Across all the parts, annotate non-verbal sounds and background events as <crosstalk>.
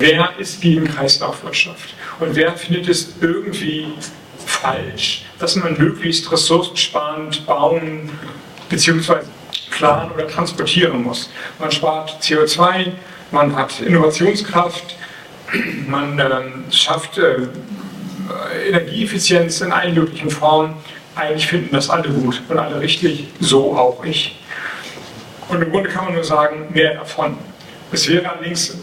Wer ist gegen Kreislaufwirtschaft? Und wer findet es irgendwie falsch, dass man möglichst ressourcensparend bauen bzw. planen oder transportieren muss? Man spart CO2, man hat Innovationskraft, <clears throat> man äh, schafft äh, Energieeffizienz in allen möglichen Formen. Eigentlich finden das alle gut und alle richtig, so auch ich. Und im Grunde kann man nur sagen, mehr davon. Es wäre allerdings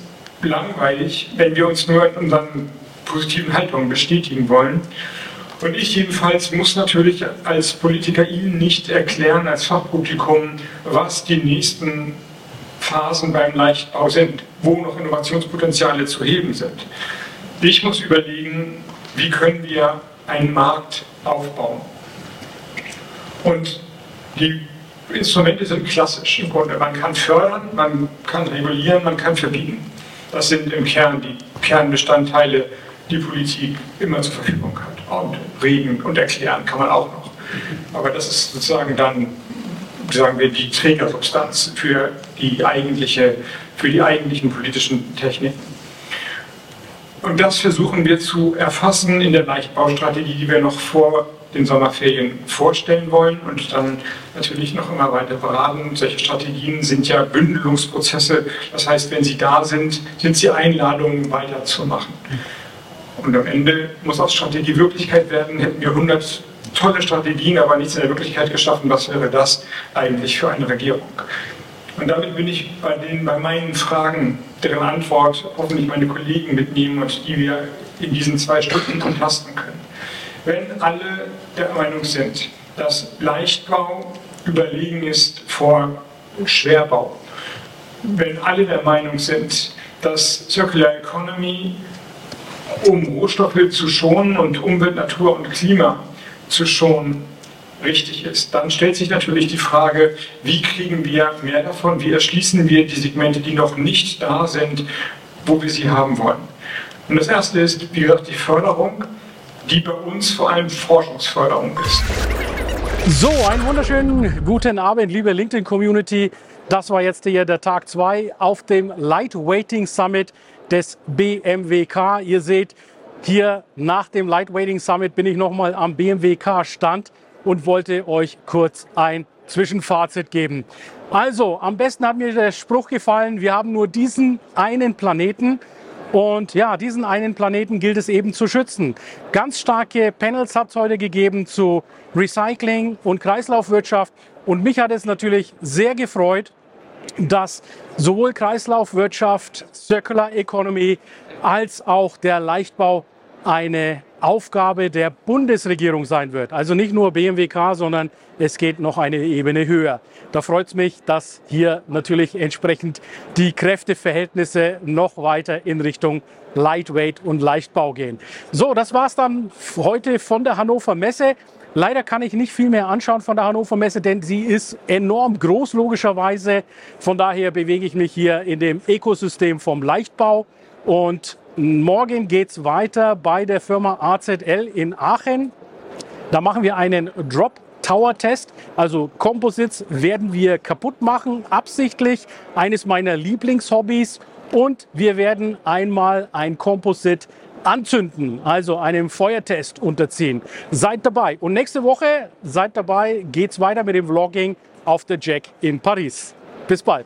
langweilig, wenn wir uns nur in unseren positiven Haltungen bestätigen wollen. Und ich jedenfalls muss natürlich als Politiker Ihnen nicht erklären, als Fachpublikum, was die nächsten Phasen beim Leichtbau sind, wo noch Innovationspotenziale zu heben sind. Ich muss überlegen, wie können wir einen Markt aufbauen. Und die Instrumente sind klassisch im Grunde. Man kann fördern, man kann regulieren, man kann verbieten. Das sind im Kern die Kernbestandteile, die Politik immer zur Verfügung hat. Und reden und erklären kann man auch noch. Aber das ist sozusagen dann, sagen wir, die Trägersubstanz für die, eigentliche, für die eigentlichen politischen Techniken. Und das versuchen wir zu erfassen in der Leichtbaustrategie, die wir noch vor den Sommerferien vorstellen wollen und dann natürlich noch immer weiter beraten. Solche Strategien sind ja Bündelungsprozesse. Das heißt, wenn sie da sind, sind sie Einladungen weiterzumachen. Und am Ende muss aus Strategie Wirklichkeit werden. Hätten wir 100 tolle Strategien, aber nichts in der Wirklichkeit geschaffen, was wäre das eigentlich für eine Regierung? Und damit bin ich bei, den, bei meinen Fragen, deren Antwort hoffentlich meine Kollegen mitnehmen und die wir in diesen zwei Stunden kontrasten können wenn alle der Meinung sind, dass Leichtbau überlegen ist vor Schwerbau, wenn alle der Meinung sind, dass Circular Economy, um Rohstoffe zu schonen und Umwelt, Natur und Klima zu schonen, richtig ist, dann stellt sich natürlich die Frage, wie kriegen wir mehr davon, wie erschließen wir die Segmente, die noch nicht da sind, wo wir sie haben wollen. Und das Erste ist, wie gesagt, die Förderung die bei uns vor allem Forschungsförderung ist. So, einen wunderschönen guten Abend, liebe LinkedIn-Community. Das war jetzt hier der Tag 2 auf dem Lightweighting Summit des BMWK. Ihr seht, hier nach dem Lightweighting Summit bin ich nochmal am BMWK-Stand und wollte euch kurz ein Zwischenfazit geben. Also, am besten hat mir der Spruch gefallen, wir haben nur diesen einen Planeten. Und ja, diesen einen Planeten gilt es eben zu schützen. Ganz starke Panels hat es heute gegeben zu Recycling und Kreislaufwirtschaft. Und mich hat es natürlich sehr gefreut, dass sowohl Kreislaufwirtschaft, Circular Economy als auch der Leichtbau eine Aufgabe der Bundesregierung sein wird. Also nicht nur BMWK, sondern es geht noch eine Ebene höher. Da freut es mich, dass hier natürlich entsprechend die Kräfteverhältnisse noch weiter in Richtung Lightweight und Leichtbau gehen. So, das war es dann heute von der Hannover Messe. Leider kann ich nicht viel mehr anschauen von der Hannover Messe, denn sie ist enorm groß, logischerweise. Von daher bewege ich mich hier in dem Ökosystem vom Leichtbau. Und morgen geht es weiter bei der Firma AZL in Aachen. Da machen wir einen Drop Tower Test, also Composites werden wir kaputt machen, absichtlich, eines meiner Lieblingshobbys. Und wir werden einmal ein Composite anzünden, also einem Feuertest unterziehen. Seid dabei. Und nächste Woche, seid dabei, geht's weiter mit dem Vlogging auf der Jack in Paris. Bis bald.